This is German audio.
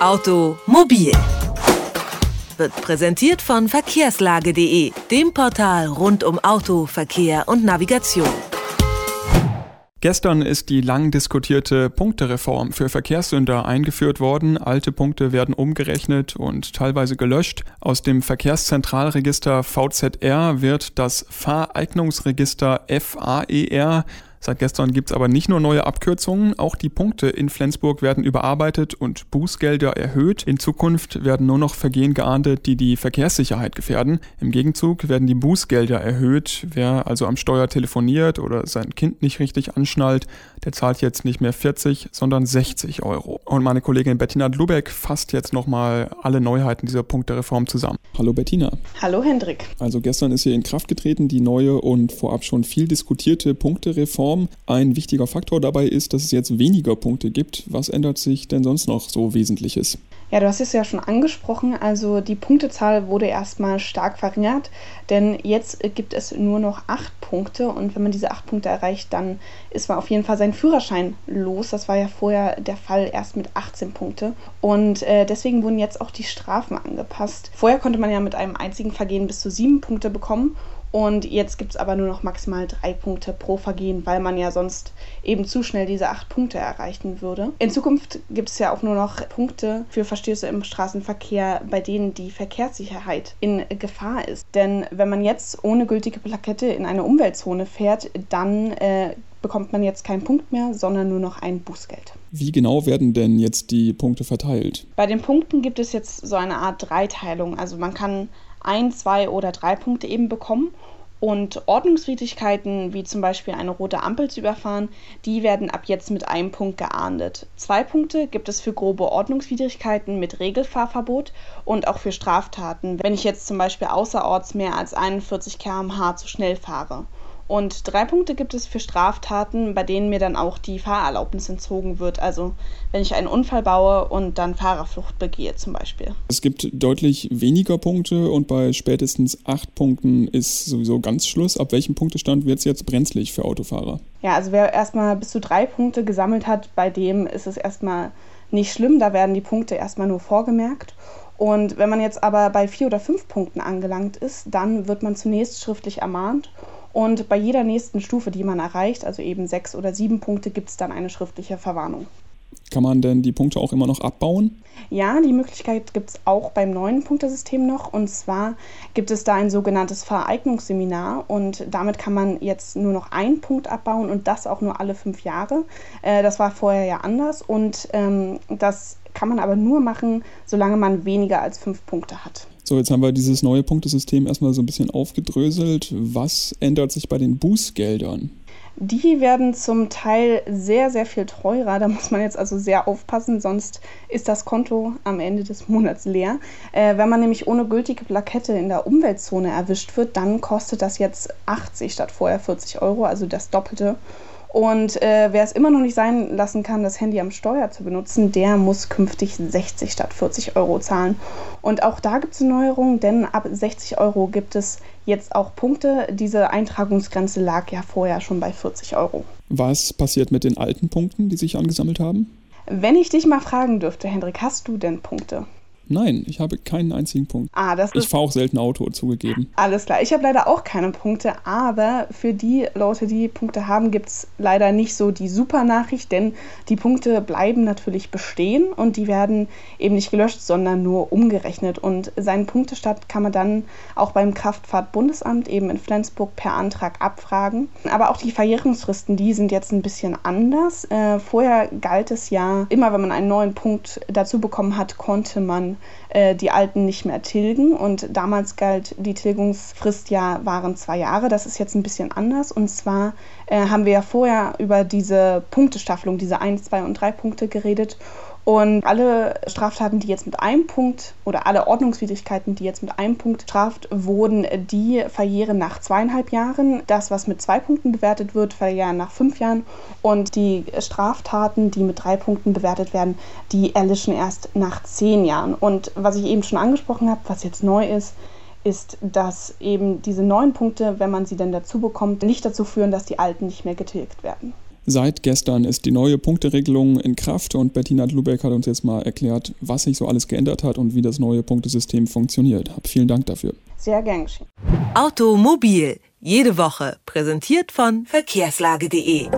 Automobil wird präsentiert von verkehrslage.de, dem Portal rund um Auto, Verkehr und Navigation. Gestern ist die lang diskutierte Punktereform für Verkehrssünder eingeführt worden. Alte Punkte werden umgerechnet und teilweise gelöscht. Aus dem Verkehrszentralregister VZR wird das Fahreignungsregister FAER Seit gestern gibt es aber nicht nur neue Abkürzungen, auch die Punkte in Flensburg werden überarbeitet und Bußgelder erhöht. In Zukunft werden nur noch Vergehen geahndet, die die Verkehrssicherheit gefährden. Im Gegenzug werden die Bußgelder erhöht. Wer also am Steuer telefoniert oder sein Kind nicht richtig anschnallt, der zahlt jetzt nicht mehr 40, sondern 60 Euro. Und meine Kollegin Bettina Dlubeck fasst jetzt nochmal alle Neuheiten dieser Punktereform zusammen. Hallo Bettina. Hallo Hendrik. Also gestern ist hier in Kraft getreten die neue und vorab schon viel diskutierte Punktereform. Form. Ein wichtiger Faktor dabei ist, dass es jetzt weniger Punkte gibt. Was ändert sich denn sonst noch so Wesentliches? Ja, du hast es ja schon angesprochen. Also die Punktezahl wurde erstmal stark verringert, denn jetzt gibt es nur noch acht Punkte und wenn man diese acht Punkte erreicht, dann ist man auf jeden Fall seinen Führerschein los. Das war ja vorher der Fall erst mit 18 Punkte und äh, deswegen wurden jetzt auch die Strafen angepasst. Vorher konnte man ja mit einem einzigen Vergehen bis zu sieben Punkte bekommen und jetzt gibt es aber nur noch maximal drei Punkte pro Vergehen, weil man ja sonst eben zu schnell diese acht Punkte erreichen würde. In Zukunft gibt es ja auch nur noch Punkte für Verstöße im Straßenverkehr, bei denen die Verkehrssicherheit in Gefahr ist. Denn wenn man jetzt ohne gültige Plakette in eine Umweltzone fährt, dann äh, bekommt man jetzt keinen Punkt mehr, sondern nur noch ein Bußgeld. Wie genau werden denn jetzt die Punkte verteilt? Bei den Punkten gibt es jetzt so eine Art Dreiteilung. Also man kann ein, zwei oder drei Punkte eben bekommen. Und Ordnungswidrigkeiten, wie zum Beispiel eine rote Ampel zu überfahren, die werden ab jetzt mit einem Punkt geahndet. Zwei Punkte gibt es für grobe Ordnungswidrigkeiten mit Regelfahrverbot und auch für Straftaten, wenn ich jetzt zum Beispiel außerorts mehr als 41 km/h zu schnell fahre. Und drei Punkte gibt es für Straftaten, bei denen mir dann auch die Fahrerlaubnis entzogen wird. Also wenn ich einen Unfall baue und dann Fahrerflucht begehe zum Beispiel. Es gibt deutlich weniger Punkte und bei spätestens acht Punkten ist sowieso ganz Schluss. Ab welchem Punktestand wird es jetzt brenzlig für Autofahrer? Ja, also wer erstmal bis zu drei Punkte gesammelt hat, bei dem ist es erstmal nicht schlimm. Da werden die Punkte erstmal nur vorgemerkt. Und wenn man jetzt aber bei vier oder fünf Punkten angelangt ist, dann wird man zunächst schriftlich ermahnt und bei jeder nächsten Stufe, die man erreicht, also eben sechs oder sieben Punkte, gibt es dann eine schriftliche Verwarnung. Kann man denn die Punkte auch immer noch abbauen? Ja, die Möglichkeit gibt es auch beim neuen Punktesystem noch. Und zwar gibt es da ein sogenanntes Vereignungsseminar und damit kann man jetzt nur noch einen Punkt abbauen und das auch nur alle fünf Jahre. Äh, das war vorher ja anders und ähm, das kann man aber nur machen, solange man weniger als fünf Punkte hat. So, jetzt haben wir dieses neue Punktesystem erstmal so ein bisschen aufgedröselt. Was ändert sich bei den Bußgeldern? Die werden zum Teil sehr, sehr viel teurer. Da muss man jetzt also sehr aufpassen, sonst ist das Konto am Ende des Monats leer. Äh, wenn man nämlich ohne gültige Plakette in der Umweltzone erwischt wird, dann kostet das jetzt 80 statt vorher 40 Euro, also das Doppelte. Und äh, wer es immer noch nicht sein lassen kann, das Handy am Steuer zu benutzen, der muss künftig 60 statt 40 Euro zahlen. Und auch da gibt es eine Neuerung, denn ab 60 Euro gibt es jetzt auch Punkte. Diese Eintragungsgrenze lag ja vorher schon bei 40 Euro. Was passiert mit den alten Punkten, die sich angesammelt haben? Wenn ich dich mal fragen dürfte, Hendrik, hast du denn Punkte? Nein, ich habe keinen einzigen Punkt. Ah, das ich fahre auch selten Auto, zugegeben. Alles klar. Ich habe leider auch keine Punkte, aber für die Leute, die Punkte haben, gibt es leider nicht so die super Nachricht, denn die Punkte bleiben natürlich bestehen und die werden eben nicht gelöscht, sondern nur umgerechnet. Und seinen Punktestand kann man dann auch beim Kraftfahrtbundesamt eben in Flensburg per Antrag abfragen. Aber auch die Verjährungsfristen, die sind jetzt ein bisschen anders. Äh, vorher galt es ja, immer wenn man einen neuen Punkt dazu bekommen hat, konnte man äh, die alten nicht mehr tilgen. Und damals galt die Tilgungsfrist ja waren zwei Jahre. Das ist jetzt ein bisschen anders. Und zwar äh, haben wir ja vorher über diese Punktestaffelung, diese 1, 2 und 3 Punkte geredet. Und alle Straftaten, die jetzt mit einem Punkt oder alle Ordnungswidrigkeiten, die jetzt mit einem Punkt straft wurden, die verjähren nach zweieinhalb Jahren. Das, was mit zwei Punkten bewertet wird, verjähren nach fünf Jahren. Und die Straftaten, die mit drei Punkten bewertet werden, die erlischen erst nach zehn Jahren. Und was ich eben schon angesprochen habe, was jetzt neu ist, ist, dass eben diese neuen Punkte, wenn man sie denn dazu bekommt, nicht dazu führen, dass die alten nicht mehr getilgt werden. Seit gestern ist die neue Punkteregelung in Kraft und Bettina Lubeck hat uns jetzt mal erklärt, was sich so alles geändert hat und wie das neue Punktesystem funktioniert. Hab vielen Dank dafür. Sehr gern geschehen. Automobil, jede Woche, präsentiert von verkehrslage.de.